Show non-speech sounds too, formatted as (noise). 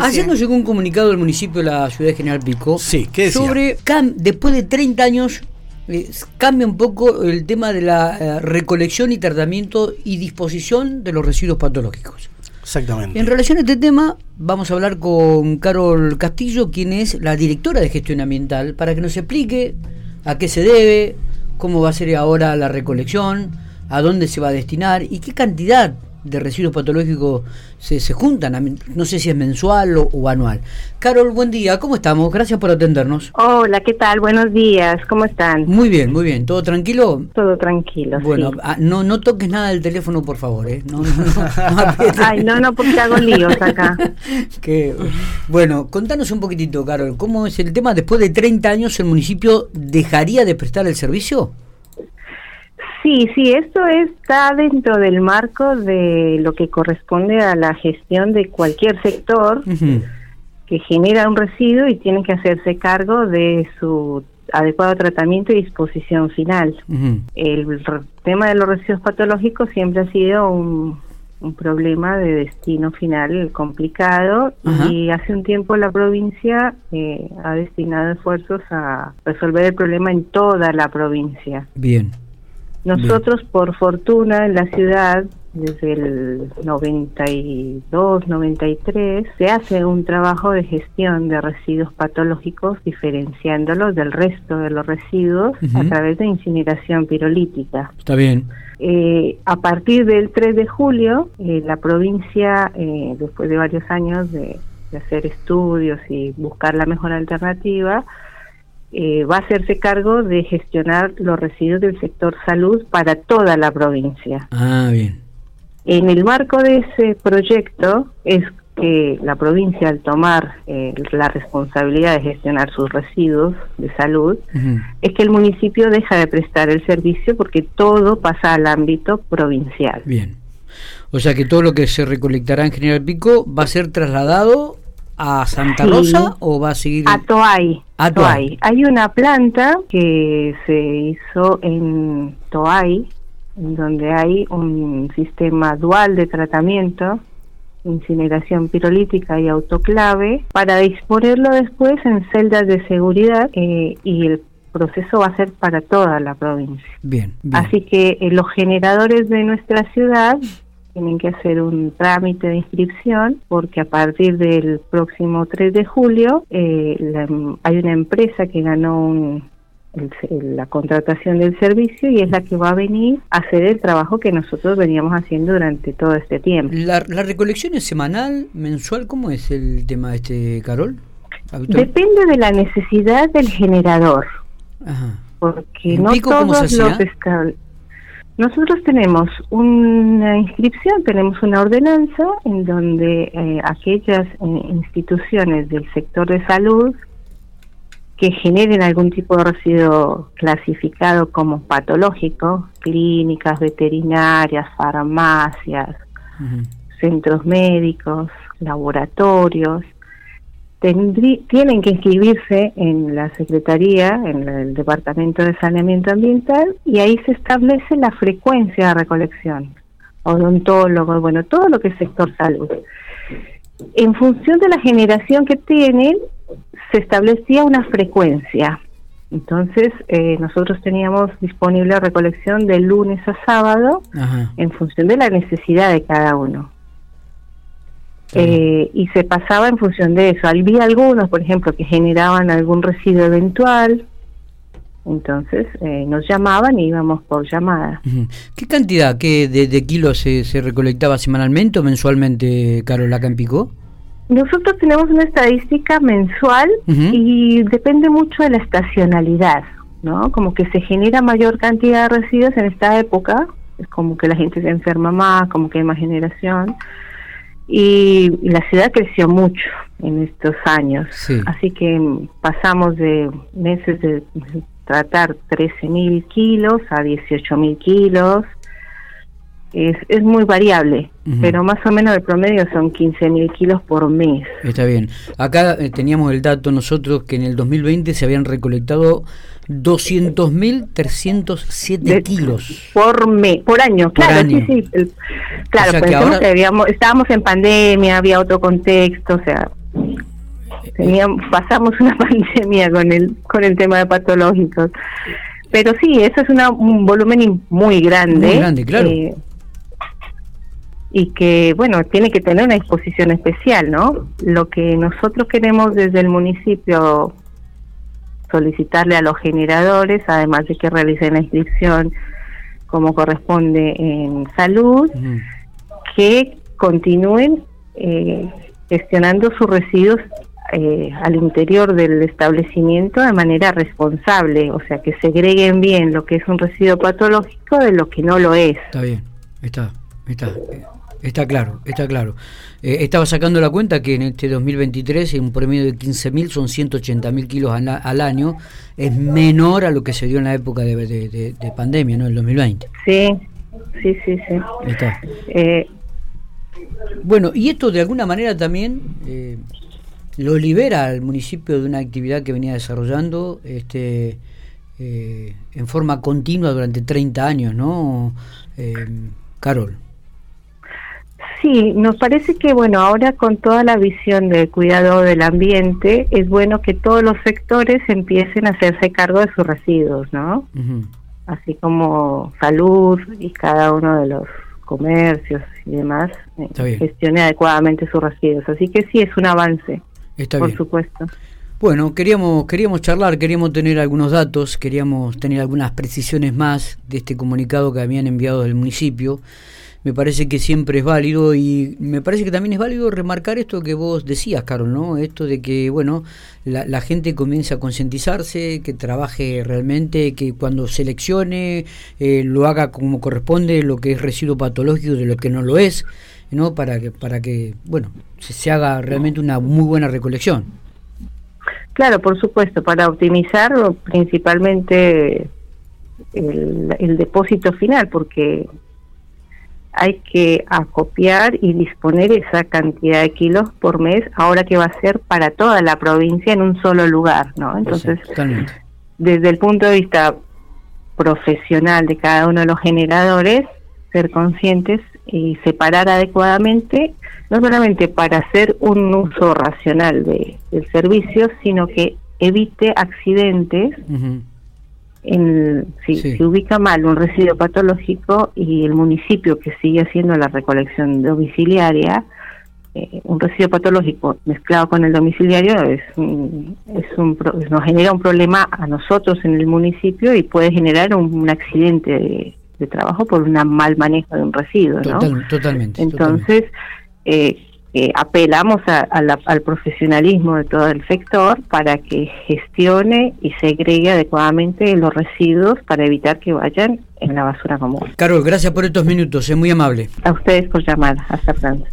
Ayer nos llegó un comunicado del municipio de la ciudad de General Pico Sí, ¿qué decía? sobre después de 30 años eh, cambia un poco el tema de la eh, recolección y tratamiento y disposición de los residuos patológicos. Exactamente. En relación a este tema, vamos a hablar con Carol Castillo, quien es la directora de gestión ambiental, para que nos explique a qué se debe, cómo va a ser ahora la recolección, a dónde se va a destinar y qué cantidad de residuos patológicos se, se juntan. a No sé si es mensual o, o anual. Carol, buen día, ¿cómo estamos? Gracias por atendernos. Hola, ¿qué tal? Buenos días, ¿cómo están? Muy bien, muy bien. ¿Todo tranquilo? Todo tranquilo. Bueno, sí. ah, no, no toques nada del teléfono, por favor. ¿eh? No, no, no. (laughs) (laughs) Ay, no, no, porque hago líos acá. (laughs) Que, bueno, contanos un poquitito, Carol, ¿cómo es el tema? Después de 30 años, ¿el municipio dejaría de prestar el servicio? Sí, sí, esto está dentro del marco de lo que corresponde a la gestión de cualquier sector que genera un residuo y tiene que hacerse cargo de su adecuado tratamiento y disposición final. El tema de los residuos patológicos siempre ha sido un, un problema de destino final complicado y hace un tiempo la provincia eh, ha destinado esfuerzos a resolver el problema en toda la provincia. Bien. Nosotros, por fortuna, en la ciudad, desde el 92, 93, se hace un trabajo de gestión de residuos patológicos diferenciándolos del resto de los residuos a través de incineración pirolítica. Está bien. Eh, a partir del 3 de julio, eh, la provincia, eh, después de varios años de, de hacer estudios y buscar la mejor alternativa, eh, va a hacerse cargo de gestionar los residuos del sector salud para toda la provincia. Ah, bien. En el marco de ese proyecto es que la provincia al tomar eh, la responsabilidad de gestionar sus residuos de salud, es que el municipio deja de prestar el servicio porque todo pasa al ámbito provincial. Bien. O sea que todo lo que se recolectará en General Pico va a ser trasladado a Santa Sí. Rosa o va a seguir A Toay. A Toay. Toay. Hay una planta que se hizo en Toay, en donde hay un sistema dual de tratamiento, incineración pirolítica y autoclave, para disponerlo después en celdas de seguridad eh, y el proceso va a ser para toda la provincia. Bien, bien. Así que eh, los generadores de nuestra ciudad tienen que hacer un trámite de inscripción porque a partir del próximo 3 de julio eh, la- hay una empresa que ganó un- el- la contratación del servicio y es la que va a venir a hacer el trabajo que nosotros veníamos haciendo durante todo este tiempo. La, ¿La recolección es semanal, mensual? ¿Cómo es el tema este, Carol? Habitual- Depende de la necesidad del generador. Ajá. porque ¿En no todos los nosotros tenemos una inscripción, tenemos una ordenanza en donde eh, aquellas eh, instituciones del sector de salud que generen algún tipo de residuo clasificado como patológico, clínicas veterinarias, farmacias, centros médicos, laboratorios, tienen que inscribirse en la Secretaría, en el Departamento de Saneamiento Ambiental, y ahí se establece la frecuencia de recolección. Odontólogos, bueno, todo lo que es sector salud. En función de la generación que tienen, se establecía una frecuencia. Entonces, eh, nosotros teníamos disponible recolección de lunes a sábado Ajá. en función de la necesidad de cada uno. Eh, y se pasaba en función de eso. Había algunos, por ejemplo, que generaban algún residuo eventual, entonces eh, nos llamaban y íbamos por llamada. ¿Qué cantidad qué de, de kilos se, se recolectaba semanalmente o mensualmente, Carol, acá en Pico? Nosotros tenemos una estadística mensual y depende mucho de la estacionalidad, ¿no? Como que se genera mayor cantidad de residuos en esta época, es como que la gente se enferma más, como que hay más generación. Y, y la ciudad creció mucho en estos años, Sí. así que pasamos de meses de tratar 13 mil kilos a 18 mil kilos es, es muy variable, pero más o menos el promedio son 15.000 kilos por mes. Está bien. Acá eh, teníamos el dato nosotros que en el 2020 se habían recolectado 200.307 kilos. Por mes, por año, claro, sí, sí. Claro, pensemos que, habíamos, estábamos en pandemia, había otro contexto, o sea, teníamos, pasamos una (laughs) pandemia con el, con el tema de patológicos. Pero sí, eso es una, un volumen muy grande. Muy grande, claro. Eh, y que, bueno, tiene que tener una disposición especial, ¿no? Lo que nosotros queremos desde el municipio solicitarle a los generadores, además de que realicen la inscripción como corresponde en salud, que continúen eh, gestionando sus residuos eh, al interior del establecimiento de manera responsable, o sea, que segreguen bien lo que es un residuo patológico de lo que no lo es. Está bien, está, está. Está claro, está claro. Eh, estaba sacando la cuenta que en este 2023, en un promedio de 15.000, son 180.000 kilos al, año. Es menor a lo que se dio en la época de, pandemia, ¿no? El 2020. Sí, sí, sí, sí. Está. Eh, bueno, y esto de alguna manera también eh, lo libera al municipio de una actividad que venía desarrollando este, en forma continua durante 30 años, ¿no? Carol. Sí, nos parece que bueno, ahora con toda la visión de cuidado del ambiente, es bueno que todos los sectores empiecen a hacerse cargo de sus residuos, ¿no? Así como salud y cada uno de los comercios y demás eh, gestione adecuadamente sus residuos. Así que sí, es un avance, Está por supuesto. Bueno, queríamos, queríamos charlar, queríamos tener algunos datos, queríamos tener algunas precisiones más de este comunicado que habían enviado del municipio me parece que siempre es válido y me parece que también es válido remarcar esto que vos decías, Carol, ¿no? Esto de que, bueno, la, gente comience a concientizarse, que trabaje realmente, que cuando seleccione eh, lo haga como corresponde, lo que es residuo patológico de lo que no lo es, ¿no? Para que, para que bueno, se, haga realmente una muy buena recolección. Claro, por supuesto, para optimizar principalmente el depósito final, porque hay que acopiar y disponer esa cantidad de kilos por mes, ahora que va a ser para toda la provincia en un solo lugar, ¿no? Entonces, desde el punto de vista profesional de cada uno de los generadores, ser conscientes y separar adecuadamente, no solamente para hacer un uso racional de, del servicio, sino que evite accidentes en, si se ubica mal un residuo patológico y el municipio que sigue haciendo la recolección domiciliaria, eh, un residuo patológico mezclado con el domiciliario es, es un, nos genera un problema a nosotros en el municipio y puede generar un, accidente de, trabajo por un mal manejo de un residuo. ¿no? totalmente. Entonces, Eh, apelamos al profesionalismo de todo el sector para que gestione y segregue adecuadamente los residuos para evitar que vayan en la basura común. Carol, gracias por estos minutos, es muy amable. A ustedes por llamar. Hasta pronto.